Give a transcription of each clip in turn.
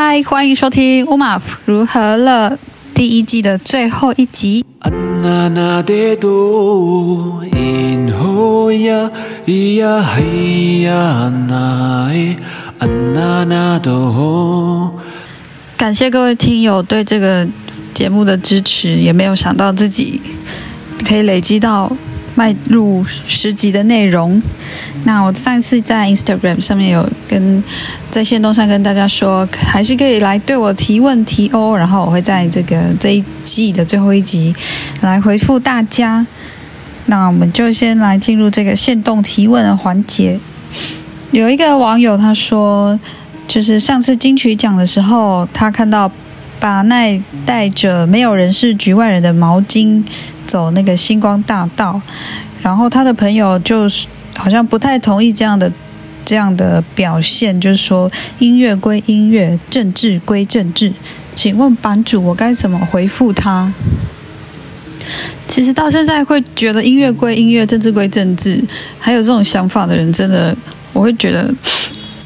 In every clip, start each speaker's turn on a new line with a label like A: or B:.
A: 嗨，欢迎收听《umav 如何了》第一季的最后一集。感谢各位听友对这个节目的支持，也没有想到自己可以累积到。迈入十集的内容，那我上次在 Instagram 上面有跟在限动上跟大家说，还是可以来对我提问题哦，然后我会在这个这一季的最后一集来回复大家。那我们就先来进入这个限动提问的环节。有一个网友他说，就是上次金曲奖的时候，他看到巴奈带着没有人是局外人的毛巾。走那个星光大道，然后他的朋友就是好像不太同意这样的这样的表现，就是说音乐归音乐，政治归政治。请问版主，我该怎么回复他？其实到现在会觉得音乐归音乐，政治归政治，还有这种想法的人，真的我会觉得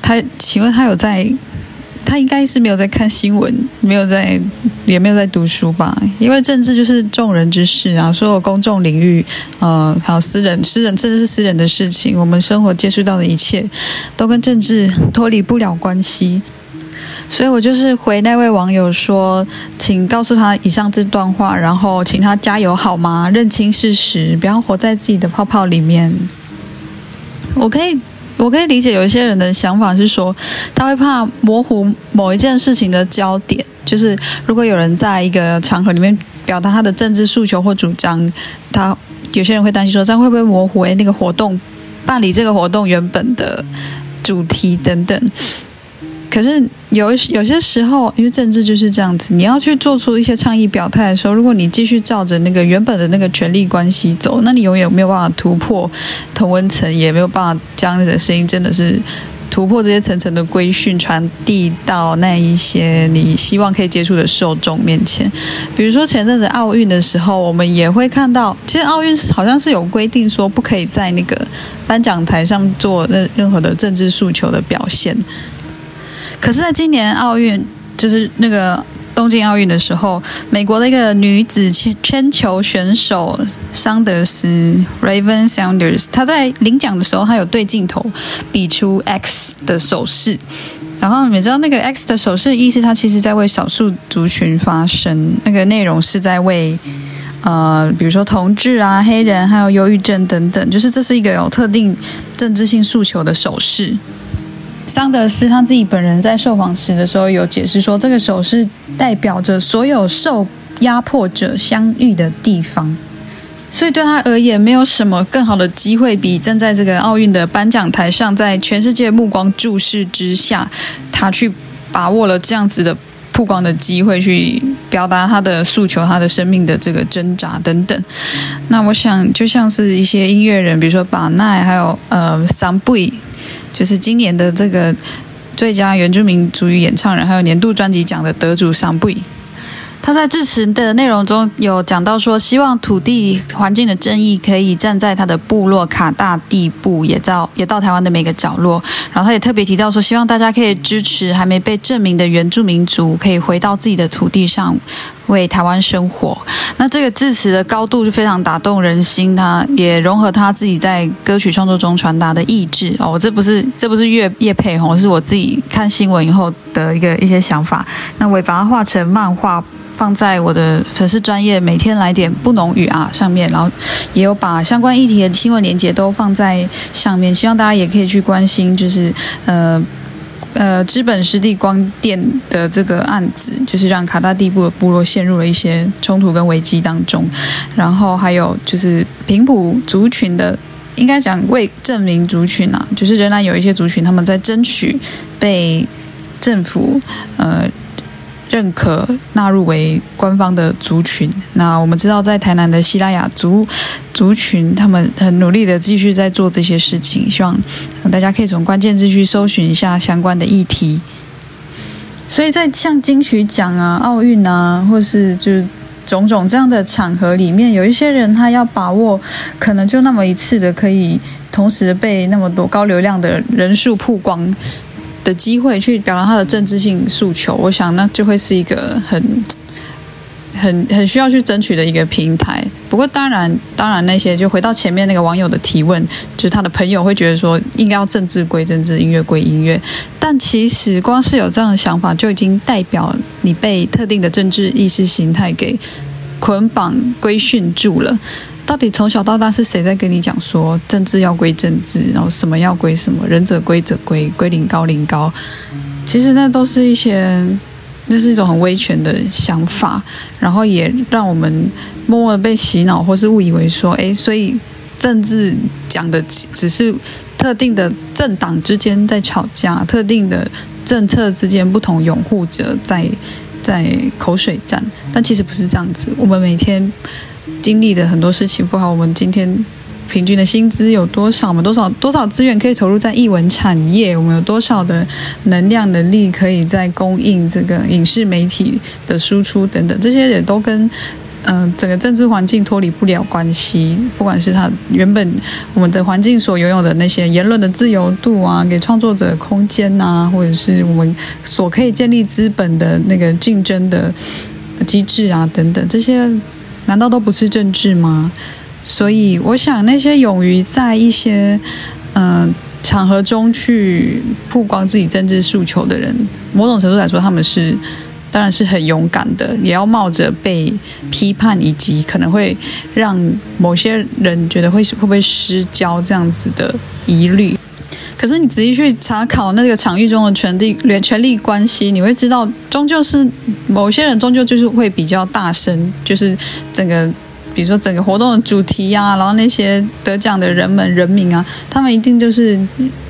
A: 他，请问他有在？他应该是没有在看新闻，没有在，也没有在读书吧？因为政治就是众人之事啊，所有公众领域，呃，还有私人、私人，甚至是私人的事情，我们生活接触到的一切，都跟政治脱离不了关系。所以我就是回那位网友说，请告诉他以上这段话，然后请他加油好吗？认清事实，不要活在自己的泡泡里面。我可以。我可以理解有一些人的想法是说，他会怕模糊某一件事情的焦点，就是如果有人在一个场合里面表达他的政治诉求或主张，他有些人会担心说，这样会不会模糊诶那个活动办理这个活动原本的主题等等。可是有有些时候，因为政治就是这样子，你要去做出一些倡议表态的时候，如果你继续照着那个原本的那个权力关系走，那你永远没有办法突破同温层，也没有办法将你的声音真的是突破这些层层的规训，传递到那一些你希望可以接触的受众面前。比如说前阵子奥运的时候，我们也会看到，其实奥运好像是有规定说不可以在那个颁奖台上做任任何的政治诉求的表现。可是，在今年奥运，就是那个东京奥运的时候，美国的一个女子铅铅球选手桑德斯 （Raven Saunders），她在领奖的时候，她有对镜头比出 X 的手势。然后你知道那个 X 的手势意思，她其实在为少数族群发声。那个内容是在为呃，比如说同志啊、黑人，还有忧郁症等等，就是这是一个有特定政治性诉求的手势。桑德斯他自己本人在受访时的时候有解释说，这个手势代表着所有受压迫者相遇的地方，所以对他而言，没有什么更好的机会比站在这个奥运的颁奖台上，在全世界目光注视之下，他去把握了这样子的曝光的机会，去表达他的诉求、他的生命的这个挣扎等等。那我想，就像是一些音乐人，比如说巴奈，还有呃桑布。就是今年的这个最佳原住民族语演唱人，还有年度专辑奖的得主桑布伊，他在致辞的内容中有讲到说，希望土地环境的正义可以站在他的部落卡大地部，也到也到台湾的每个角落。然后他也特别提到说，希望大家可以支持还没被证明的原住民族，可以回到自己的土地上。为台湾生活，那这个字词的高度就非常打动人心，他也融合他自己在歌曲创作中传达的意志哦。这不是这不是乐乐配哦，是我自己看新闻以后的一个一些想法。那我也把它画成漫画，放在我的粉丝专业每天来点不农语啊上面，然后也有把相关议题的新闻连接都放在上面，希望大家也可以去关心，就是呃。呃，资本湿地光电的这个案子，就是让卡大地部的部落陷入了一些冲突跟危机当中。然后还有就是平埔族群的，应该讲未正名族群啊，就是仍然有一些族群他们在争取被政府呃。认可纳入为官方的族群。那我们知道，在台南的西拉雅族族群，他们很努力的继续在做这些事情。希望大家可以从关键字去搜寻一下相关的议题。所以在像金曲奖啊、奥运啊，或是就是种种这样的场合里面，有一些人他要把握，可能就那么一次的，可以同时被那么多高流量的人数曝光。的机会去表达他的政治性诉求，我想那就会是一个很。很很需要去争取的一个平台。不过当然，当然那些就回到前面那个网友的提问，就是他的朋友会觉得说，应该要政治归政治，音乐归音乐。但其实光是有这样的想法，就已经代表你被特定的政治意识形态给捆绑规训住了。到底从小到大是谁在跟你讲说政治要归政治，然后什么要归什么，仁者归者归，归零高零高？其实那都是一些。那是一种很威权的想法，然后也让我们默默的被洗脑，或是误以为说，哎，所以政治讲的只是特定的政党之间在吵架，特定的政策之间不同拥护者在在口水战，但其实不是这样子。我们每天经历的很多事情，不好，我们今天。平均的薪资有多少？我们多少多少资源可以投入在艺文产业？我们有多少的能量能力可以在供应这个影视媒体的输出等等？这些也都跟嗯、整个政治环境脱离不了关系。不管是他原本我们的环境所拥有的那些言论的自由度啊，给创作者空间呐、啊，或者是我们所可以建立资本的那个竞争的机制啊等等，这些难道都不是政治吗？所以，我想那些勇于在一些嗯、场合中去曝光自己政治诉求的人，某种程度来说，他们是当然是很勇敢的，也要冒着被批判以及可能会让某些人觉得会会不会失焦这样子的疑虑。可是你仔细去查考那个场域中的权力权力关系，你会知道，终究是某些人终究就是会比较大声，就是整个。比如说整个活动的主题啊，然后那些得奖的人们、人民啊，他们一定就是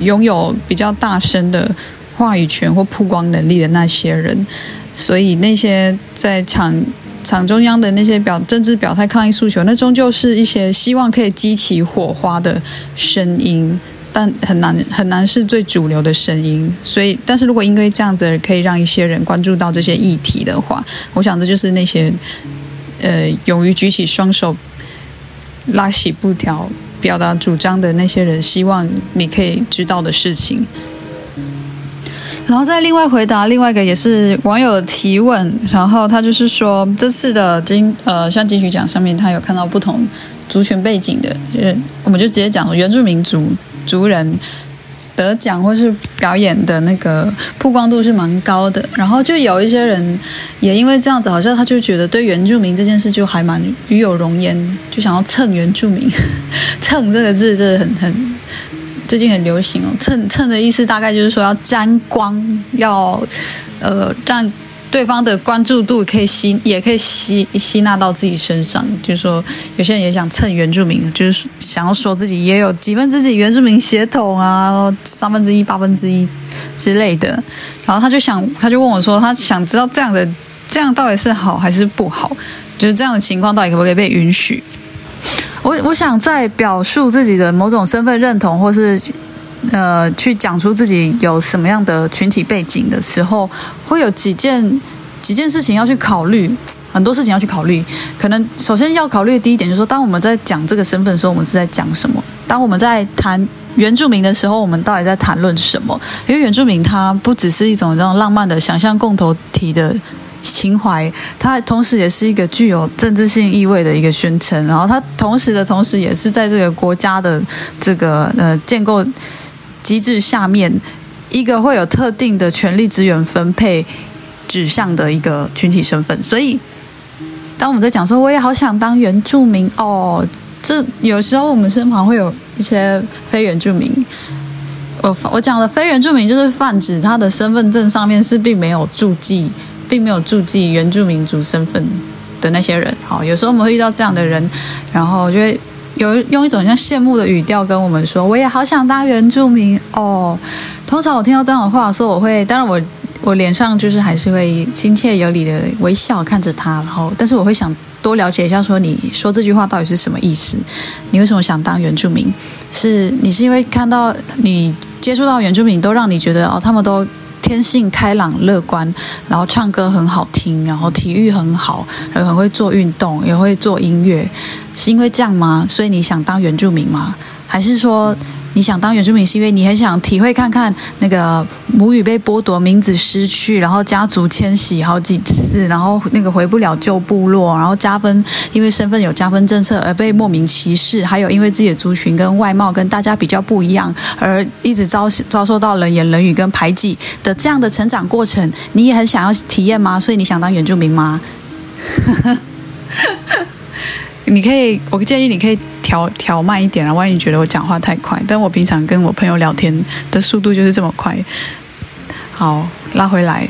A: 拥有比较大声的话语权或曝光能力的那些人，所以那些在场场中央的那些表政治表态、抗议诉求，那终究是一些希望可以激起火花的声音，但很难很难是最主流的声音。所以，但是如果因为这样子可以让一些人关注到这些议题的话，我想这就是那些。呃，勇于举起双手、拉起布条、表达主张的那些人，希望你可以知道的事情。然后再另外回答另外一个也是网友的提问，然后他就是说，这次的金呃，像金曲奖上面，他有看到不同族群背景的，呃，我们就直接讲原住民族族人。得奖或是表演的那个曝光度是蛮高的，然后就有一些人也因为这样子，好像他就觉得对原住民这件事就还蛮与有荣焉，就想要蹭原住民。蹭这个字真的很很最近很流行哦，蹭蹭的意思大概就是说要沾光，要呃让。对方的关注度可以吸，也可以吸吸纳到自己身上。就是说，有些人也想蹭原住民，就是想要说自己也有几分之几原住民血统啊，三分之一、八分之一之类的。然后他就想，他就问我说，他想知道这样的这样到底是好还是不好？就是这样的情况到底可不可以被允许？我我想在表述自己的某种身份认同，或是呃，去讲出自己有什么样的群体背景的时候，会有几件几件事情要去考虑，很多事情要去考虑。可能首先要考虑的第一点就是说，当我们在讲这个身份的时候，我们是在讲什么？当我们在谈原住民的时候，我们到底在谈论什么？因为原住民它不只是一种这种浪漫的想象共同体的情怀，它同时也是一个具有政治性意味的一个宣称。然后它同时的同时，也是在这个国家的这个呃建构。机制下面一个会有特定的权力资源分配指向的一个群体身份，所以当我们在讲说我也好想当原住民哦，这有时候我们身旁会有一些非原住民，我我讲的非原住民就是泛指他的身份证上面是并没有注记，并没有注记原住民族身份的那些人。好，有时候我们会遇到这样的人，然后就会。有用一种像羡慕的语调跟我们说：“我也好想当原住民哦。”通常我听到这样的话，说我会，当然我我脸上就是还是会亲切有礼的微笑看着他，然后，但是我会想多了解一下，说你说这句话到底是什么意思？你为什么想当原住民？是你是因为看到你接触到原住民都让你觉得哦，他们都。天性开朗乐观，然后唱歌很好听，然后体育很好，然后很会做运动，也会做音乐，是因为这样吗？所以你想当原住民吗？还是说你想当原住民，是因为你很想体会看看那个母语被剥夺、名字失去，然后家族迁徙好几次，然后那个回不了旧部落，然后加分，因为身份有加分政策而被莫名歧视，还有因为自己的族群跟外貌跟大家比较不一样，而一直遭遭受到冷言冷语跟排挤的这样的成长过程，你也很想要体验吗？所以你想当原住民吗？你可以，我建议你可以调调慢一点啊，万一你觉得我讲话太快，但我平常跟我朋友聊天的速度就是这么快。好，拉回来，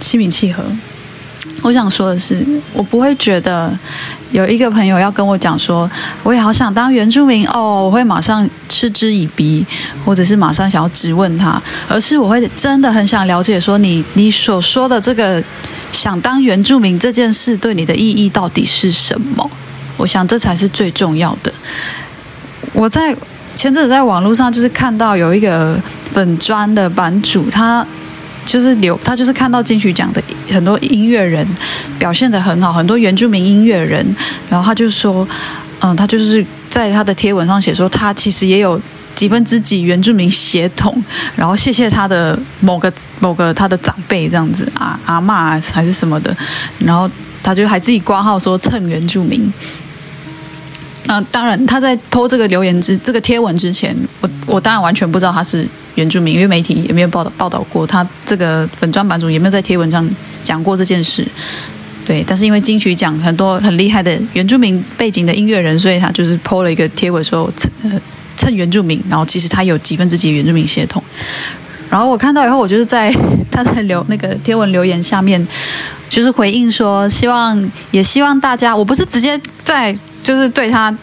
A: 心平气和。我想说的是，我不会觉得有一个朋友要跟我讲说，我也好想当原住民哦，我会马上嗤之以鼻，或者是马上想要质问他，而是我会真的很想了解说你，你你所说的这个想当原住民这件事对你的意义到底是什么？我想这才是最重要的。我在前阵子在网络上就是看到有一个本专的版主，他就是留，他就是看到金曲奖的很多音乐人表现得很好，很多原住民音乐人，然后他就说，嗯，他就是在他的贴文上写说，他其实也有几分之几原住民血统，然后谢谢他的某个某个他的长辈这样子啊，阿嬷还是什么的，然后他就还自己挂号说蹭原住民。那、呃、当然，他在 po 这个留言之这个贴文之前，我我当然完全不知道他是原住民，因为媒体也没有报道报道过他这个本专版主也没有在贴文上讲过这件事。对，但是因为金曲奖很多很厉害的原住民背景的音乐人，所以他就是 po 了一个贴文说蹭呃蹭原住民，然后其实他有几分之几原住民血统。然后我看到以后，我就是在他在留那个贴文留言下面，就是回应说，希望也希望大家，我不是直接在。就是对他，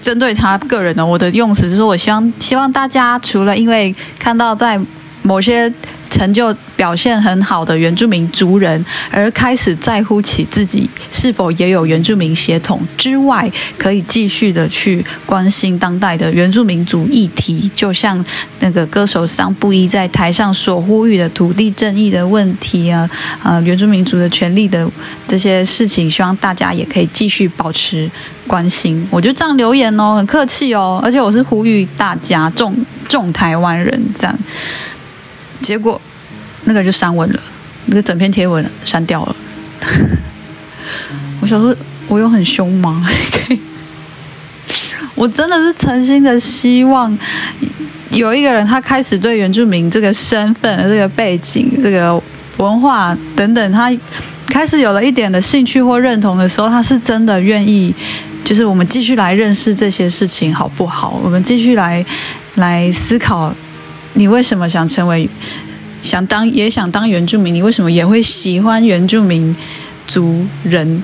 A: 针对他个人的，我的用词就是，我希望希望大家除了因为看到在某些。成就表现很好的原住民族人，而开始在乎起自己是否也有原住民血统之外，可以继续的去关心当代的原住民族议题，就像那个歌手桑布依在台上所呼吁的土地正义的问题啊，呃，原住民族的权利的这些事情，希望大家也可以继续保持关心。我就这样留言哦，很客气哦，而且我是呼吁大家，众众台湾人这样。结果，那个就删文了，那个整篇贴文删掉了。我想说，我有很凶吗？我真的是诚心的希望，有一个人他开始对原住民这个身份、这个背景、这个文化等等，他开始有了一点的兴趣或认同的时候，他是真的愿意，就是我们继续来认识这些事情，好不好？我们继续来来思考。你为什么想成为，想当也想当原住民？你为什么也会喜欢原住民族人、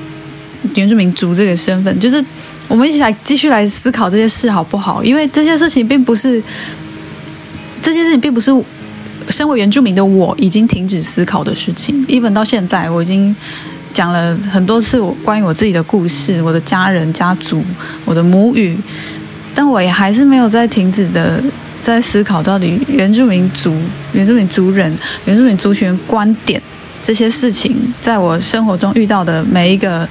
A: 原住民族这个身份？就是我们一起来继续来思考这些事，好不好？因为这些事情并不是，这些事情并不是身为原住民的我已经停止思考的事情。一本到现在，我已经讲了很多次我关于我自己的故事、我的家人、家族、我的母语，但我也还是没有在停止的。在思考到底原住民族、原住民族人、原住民族群观点这些事情，在我生活中遇到的每一个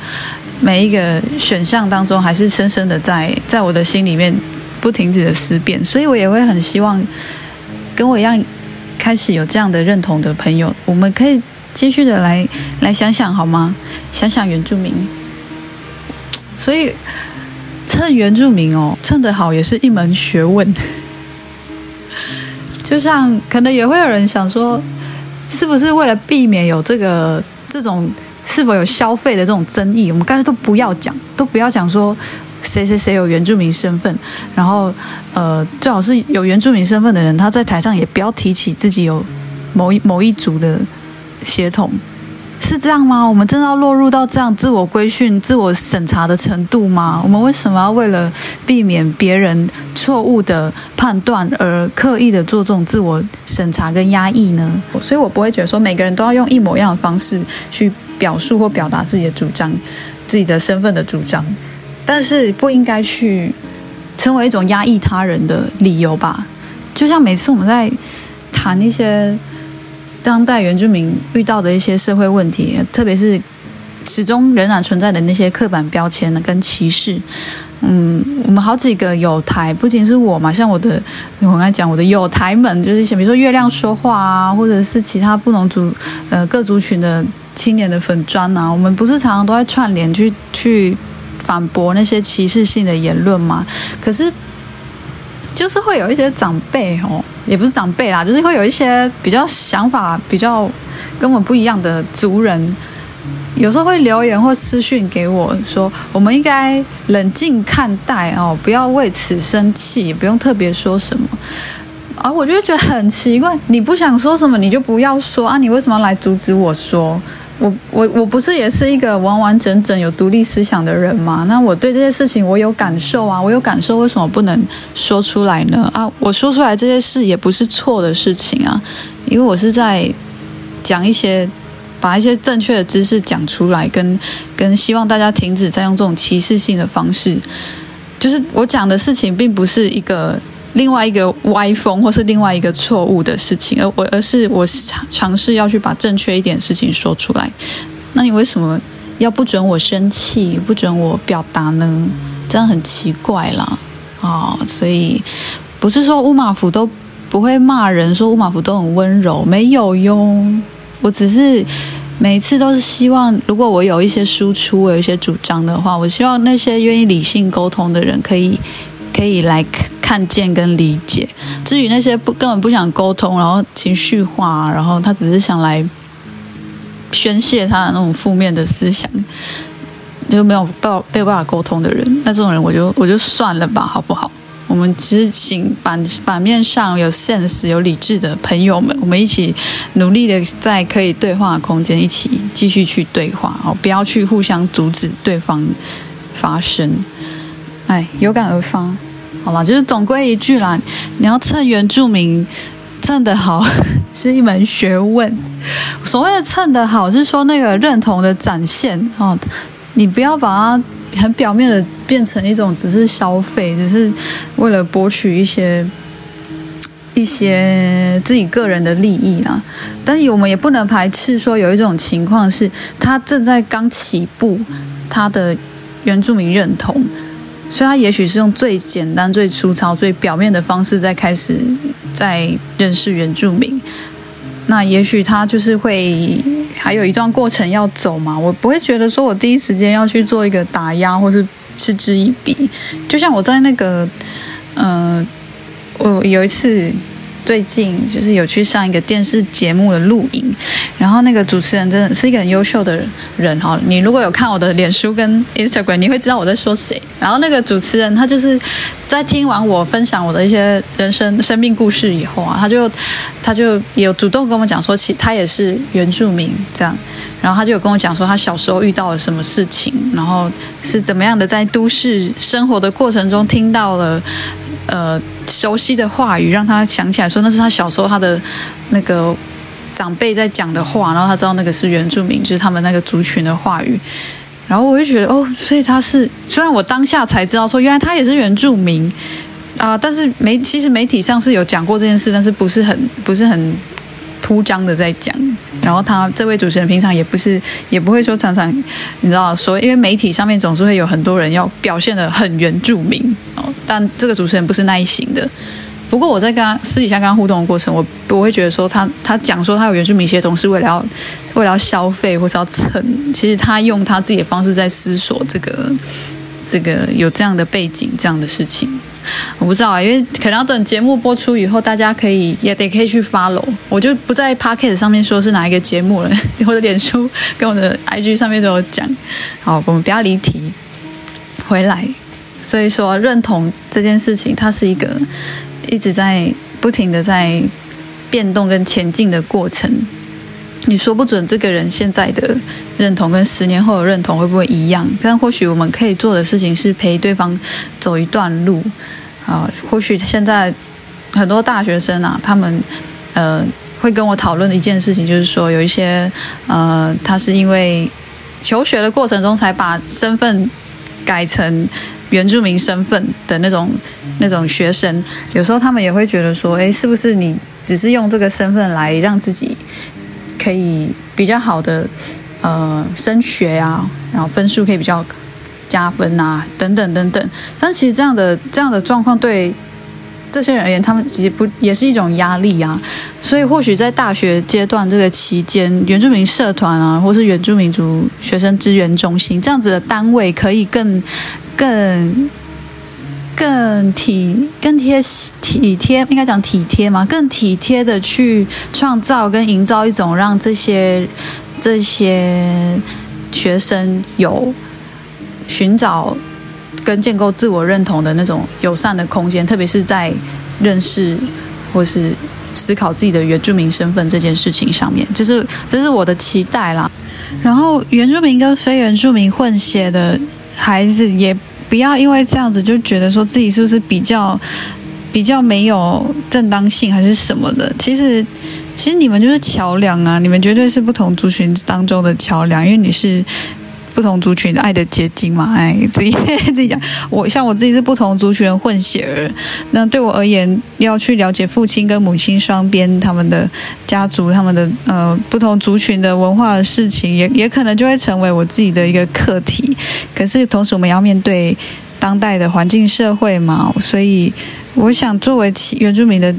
A: 每一个选项当中，还是深深的在在我的心里面不停止的思辨。所以我也会很希望跟我一样开始有这样的认同的朋友，我们可以继续的来来想想好吗？想想原住民。所以蹭原住民哦，蹭得好也是一门学问。就像可能也会有人想说，是不是为了避免有这个这种是否有消费的这种争议，我们干脆都不要讲，都不要讲说谁谁谁有原住民身份，然后呃，最好是有原住民身份的人，他在台上也不要提起自己有某一某一族的血统。是这样吗？我们真的要落入到这样自我规训、自我审查的程度吗？我们为什么要为了避免别人错误的判断而刻意的做这种自我审查跟压抑呢？所以我不会觉得说每个人都要用一模一样的方式去表述或表达自己的主张、自己的身份的主张，但是不应该去成为一种压抑他人的理由吧？就像每次我们在谈一些。当代原住民遇到的一些社会问题，特别是始终仍然存在的那些刻板标签跟歧视，嗯，我们好几个友台，不仅是我嘛，像我的，我刚才讲我的友台们，就是像比如说月亮说话啊，或者是其他不同族呃各族群的青年的粉砖啊，我们不是常常都在串联去去反驳那些歧视性的言论吗？可是就是会有一些长辈哦，也不是长辈啦，就是会有一些比较想法比较跟我们不一样的族人。有时候会留言或私讯给我说，我们应该冷静看待哦，不要为此生气，也不用特别说什么。而、啊、我就觉得很奇怪，你不想说什么，你就不要说啊！你为什么要来阻止我说？我我我不是也是一个完完整整有独立思想的人吗？那我对这些事情我有感受啊，我有感受，为什么不能说出来呢？啊，我说出来这些事也不是错的事情啊，因为我是在讲一些。把一些正确的知识讲出来，跟跟希望大家停止再用这种歧视性的方式。就是我讲的事情，并不是一个另外一个歪风，或是另外一个错误的事情，而我而是我尝尝试要去把正确一点事情说出来。那你为什么要不准我生气，不准我表达呢？这样很奇怪啦。哦，所以不是说乌马福都不会骂人，说乌马福都很温柔，没有哟。我只是每次都是希望，如果我有一些输出，我有一些主张的话，我希望那些愿意理性沟通的人可以可以来看见跟理解。至于那些不根本不想沟通，然后情绪化，然后他只是想来宣泄他的那种负面的思想，就没有办没有办法沟通的人，那这种人我就我就算了吧，好不好？我们只请版版面上有 sense、有理智的朋友们，我们一起努力的在可以对话的空间，一起继续去对话哦，不要去互相阻止对方发声。哎，有感而发，好了，就是总归一句啦，你要蹭原住民蹭得好 是一门学问。所谓的蹭得好，是说那个认同的展现哦，你不要把它。很表面的变成一种只是消费，只是为了博取一些一些自己个人的利益啦。但是我们也不能排斥说有一种情况是，他正在刚起步，他的原住民认同，所以他也许是用最简单、最粗糙、最表面的方式在开始在认识原住民。那也许他就是会还有一段过程要走嘛，我不会觉得说我第一时间要去做一个打压或是嗤之以鼻。就像我在那个，嗯、呃，我有一次。最近就是有去上一个电视节目的录影，然后那个主持人真的是一个很优秀的人哈。你如果有看我的脸书跟 Instagram，你会知道我在说谁。然后那个主持人他就是在听完我分享我的一些人生生命故事以后啊，他就他就有主动跟我讲说，其他也是原住民这样。然后他就有跟我讲说，他小时候遇到了什么事情，然后是怎么样的在都市生活的过程中听到了。呃，熟悉的话语让他想起来说，那是他小时候他的那个长辈在讲的话，然后他知道那个是原住民，就是他们那个族群的话语。然后我就觉得，哦，所以他是虽然我当下才知道说，原来他也是原住民啊，但是媒其实媒体上是有讲过这件事，但是不是很不是很铺张的在讲。然后他这位主持人平常也不是也不会说常常你知道说，因为媒体上面总是会有很多人要表现的很原住民哦，但这个主持人不是那一型的。不过我在跟他私底下跟他互动的过程，我我会觉得说他他讲说他有原住民血统是为了要为了要消费或是要蹭，其实他用他自己的方式在思索这个这个有这样的背景这样的事情。我不知道啊，因为可能要等节目播出以后，大家可以也得可以去 follow。我就不在 Podcast 上面说是哪一个节目了，我的脸书跟我的 IG 上面都有讲。好，我们不要离题，回来。所以说，认同这件事情，它是一个一直在不停的在变动跟前进的过程。你说不准这个人现在的认同跟十年后的认同会不会一样，但或许我们可以做的事情是陪对方走一段路啊。或许现在很多大学生啊，他们呃会跟我讨论的一件事情，就是说有一些呃，他是因为求学的过程中才把身份改成原住民身份的那种那种学生，有时候他们也会觉得说，诶，是不是你只是用这个身份来让自己。可以比较好的呃升学啊，然后分数可以比较加分啊，等等等等。但其实这样的这样的状况对这些人而言，他们其实不也是一种压力啊。所以或许在大学阶段这个期间，原住民社团啊，或是原住民族学生资源中心这样子的单位，可以更更。更体、更贴、体贴，应该讲体贴嘛？更体贴的去创造跟营造一种让这些这些学生有寻找跟建构自我认同的那种友善的空间，特别是在认识或是思考自己的原住民身份这件事情上面，这是这是我的期待啦。然后，原住民跟非原住民混血的孩子也。不要因为这样子就觉得说自己是不是比较比较没有正当性还是什么的？其实，其实你们就是桥梁啊！你们绝对是不同族群当中的桥梁，因为你是不同族群爱的结晶嘛。哎，自己 自己讲，我像我自己是不同族群的混血儿，那对我而言，要去了解父亲跟母亲双边他们的家族、他们的呃不同族群的文化的事情，也也可能就会成为我自己的一个课题。可是同时，我们要面对当代的环境社会嘛，所以我想，作为原住民的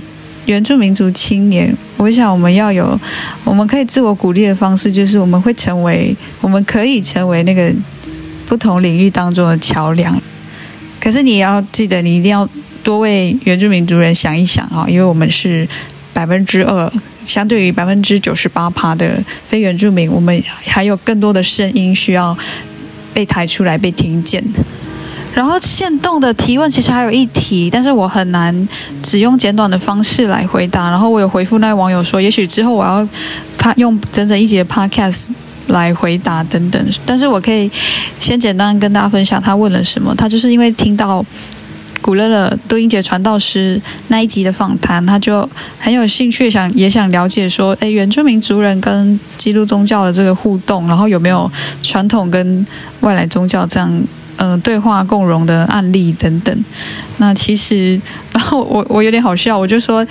A: 原住民族青年，我想我们要有我们可以自我鼓励的方式，就是我们会成为，我们可以成为那个不同领域当中的桥梁。可是你要记得，你一定要多为原住民族人想一想啊，因为我们是百分之二，相对于百分之九十八趴的非原住民，我们还有更多的声音需要。被抬出来被听见，然后现动的提问其实还有一题，但是我很难只用简短的方式来回答。然后我有回复那位网友说，也许之后我要用整整一集的 podcast 来回答等等。但是我可以先简单跟大家分享他问了什么。他就是因为听到。古乐乐多英杰传道师那一集的访谈，他就很有兴趣想也想了解说，诶，原住民族人跟基督宗教的这个互动，然后有没有传统跟外来宗教这样、嗯、对话共融的案例等等。那其实，然后我我有点好笑，我就说，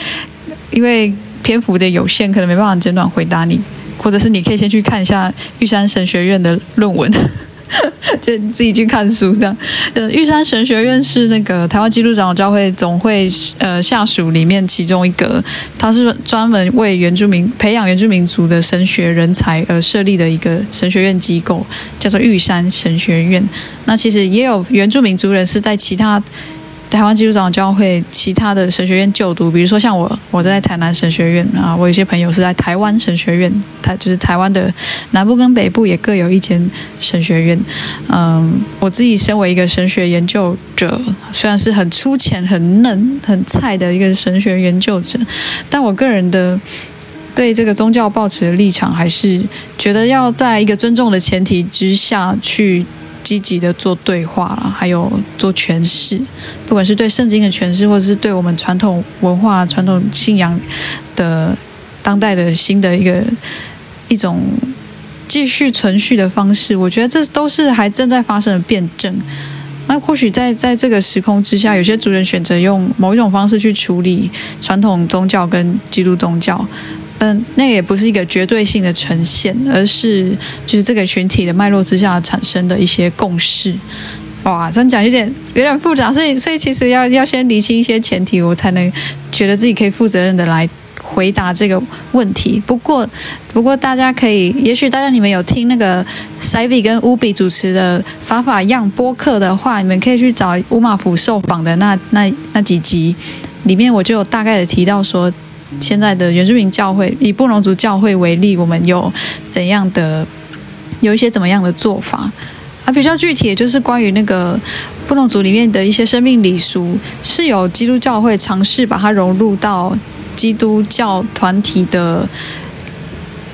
A: 因为篇幅的有限，可能没办法简短回答你，或者是你可以先去看一下玉山神学院的论文。就自己去看书这样。呃，玉山神学院是那个台湾基督长老教会总会呃下属里面其中一个，它是专门为原住民培养原住民族的神学人才而设立的一个神学院机构，叫做玉山神学院。那其实也有原住民族人是在其他。台湾基督长教会其他的神学院就读，比如说像我，我在台南神学院啊，我有些朋友是在台湾神学院，台就是台湾的南部跟北部也各有一间神学院。嗯，我自己身为一个神学研究者，虽然是很粗浅、很嫩、很菜的一个神学研究者，但我个人的对这个宗教抱持的立场，还是觉得要在一个尊重的前提之下去。积极的做对话了，还有做诠释，不管是对圣经的诠释，或者是对我们传统文化、传统信仰的当代的新的一个一种继续存续的方式，我觉得这都是还正在发生的辩证。那或许在在这个时空之下，有些族人选择用某一种方式去处理传统宗教跟基督宗教。嗯，那也不是一个绝对性的呈现，而是就是这个群体的脉络之下产生的一些共识。哇，这样讲有点有点复杂，所以所以其实要要先厘清一些前提，我才能觉得自己可以负责任的来回答这个问题。不过不过大家可以，也许大家你们有听那个 Savvy 跟 Ubi 主持的法法样播客的话，你们可以去找乌马府受访的那那那几集，里面我就有大概的提到说。现在的原住民教会，以布农族教会为例，我们有怎样的，有一些怎么样的做法？啊，比较具体的就是关于那个布农族里面的一些生命礼俗，是有基督教会尝试把它融入到基督教团体的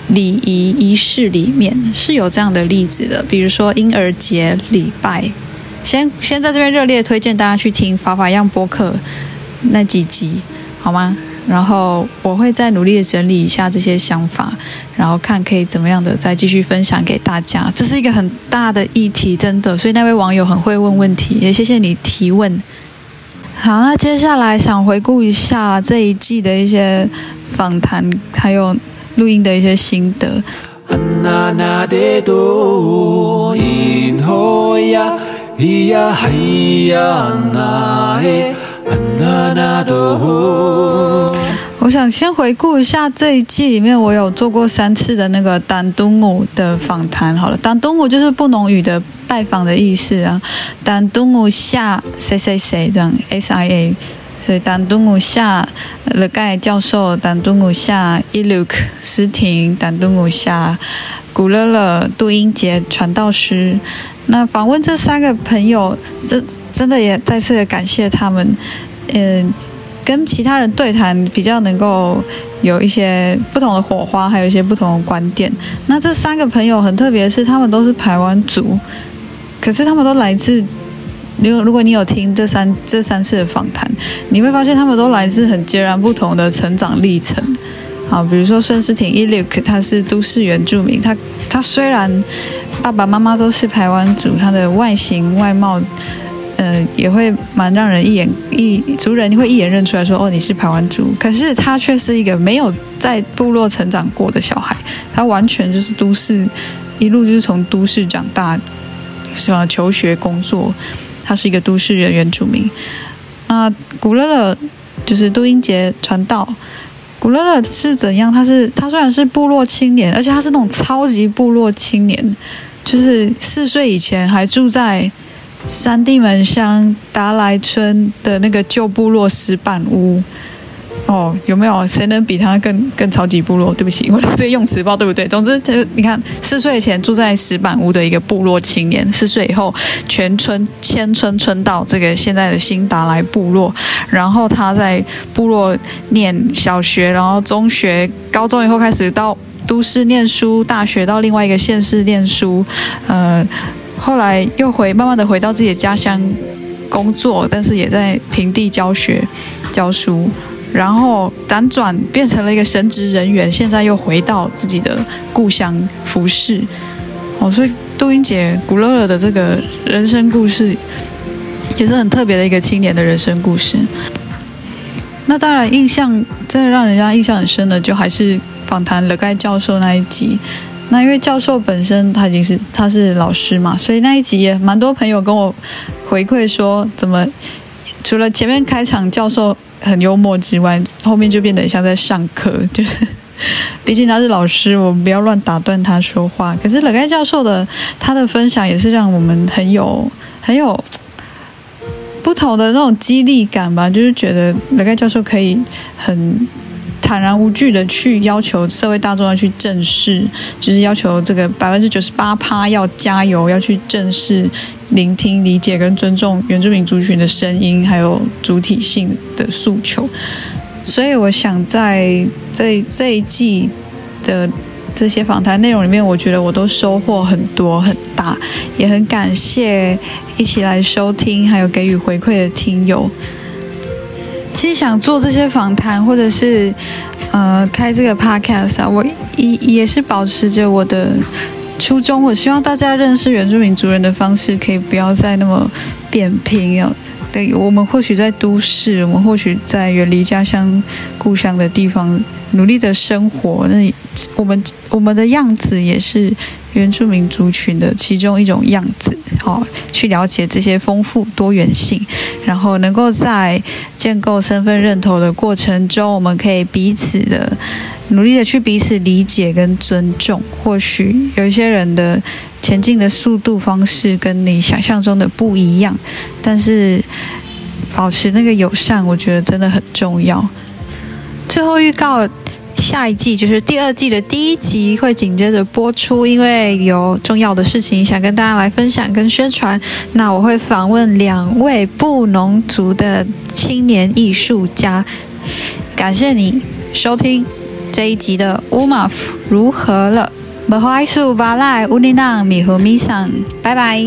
A: 礼仪仪式里面，是有这样的例子的。比如说婴儿节礼拜，先先在这边热烈推荐大家去听法法样播客那几集，好吗？然后我会再努力的整理一下这些想法，然后看可以怎么样的再继续分享给大家。这是一个很大的议题，真的。所以那位网友很会问问题，也谢谢你提问。好，那接下来想回顾一下这一季的一些访谈，还有录音的一些心得。想先回顾一下这一季里面，我有做过三次的那个丹东姆的访谈。好了，丹东姆就是布农语的拜访的意思啊。丹东姆下谁谁谁这样，S I A。所以丹东姆下勒盖教授，丹东姆下伊鲁克斯廷，丹东姆下古乐乐杜英杰传道师。那访问这三个朋友，真真的也再次的感谢他们。嗯。跟其他人对谈比较能够有一些不同的火花，还有一些不同的观点。那这三个朋友很特别，是他们都是台湾族，可是他们都来自，如如果你有听这三这三次的访谈，你会发现他们都来自很截然不同的成长历程。好，比如说孙思婷伊鲁克，他是都市原住民，他他虽然爸爸妈妈都是台湾族，他的外形外貌。嗯、呃，也会蛮让人一眼一族人会一眼认出来说，哦，你是排湾族。可是他却是一个没有在部落成长过的小孩，他完全就是都市，一路就是从都市长大，是吧？求学工作，他是一个都市人原住民。那古乐乐就是杜英杰传道，古乐乐是怎样？他是他虽然是部落青年，而且他是那种超级部落青年，就是四岁以前还住在。山地门乡达莱村的那个旧部落石板屋，哦，有没有谁能比他更更超级部落？对不起，我这些用词包对不对？总之，就你看，四岁前住在石板屋的一个部落青年，四岁以后全村迁村村到这个现在的新达莱部落，然后他在部落念小学，然后中学、高中以后开始到都市念书，大学到另外一个县市念书，呃。后来又回，慢慢的回到自己的家乡工作，但是也在平地教学、教书，然后辗转变成了一个神职人员，现在又回到自己的故乡服侍。哦，所以杜英姐、古乐乐的这个人生故事，也是很特别的一个青年的人生故事。那当然，印象真的让人家印象很深的，就还是访谈勒盖教授那一集。那因为教授本身他已经是他是老师嘛，所以那一集也蛮多朋友跟我回馈说，怎么除了前面开场教授很幽默之外，后面就变得像在上课，就是毕竟他是老师，我们不要乱打断他说话。可是勒盖教授的他的分享也是让我们很有很有 不同的那种激励感吧，就是觉得勒盖教授可以很。坦然无惧的去要求社会大众要去正视，就是要求这个百分之九十八趴要加油，要去正视、聆听、理解跟尊重原住民族群的声音，还有主体性的诉求。所以，我想在这这一季的这些访谈内容里面，我觉得我都收获很多很大，也很感谢一起来收听还有给予回馈的听友。其实想做这些访谈，或者是呃开这个 podcast 啊，我也也是保持着我的初衷。我希望大家认识原住民族人的方式，可以不要再那么扁平了。对，我们或许在都市，我们或许在远离家乡故乡的地方努力的生活，那我们我们的样子也是原住民族群的其中一种样子。好，去了解这些丰富多元性，然后能够在建构身份认同的过程中，我们可以彼此的努力的去彼此理解跟尊重。或许有一些人的。前进的速度方式跟你想象中的不一样，但是保持那个友善，我觉得真的很重要。最后预告，下一季就是第二季的第一集会紧接着播出，因为有重要的事情想跟大家来分享跟宣传。那我会访问两位布农族的青年艺术家。感谢你收听这一集的乌马夫如何了。不好意思，巴赖乌尼纳米和米桑，拜拜。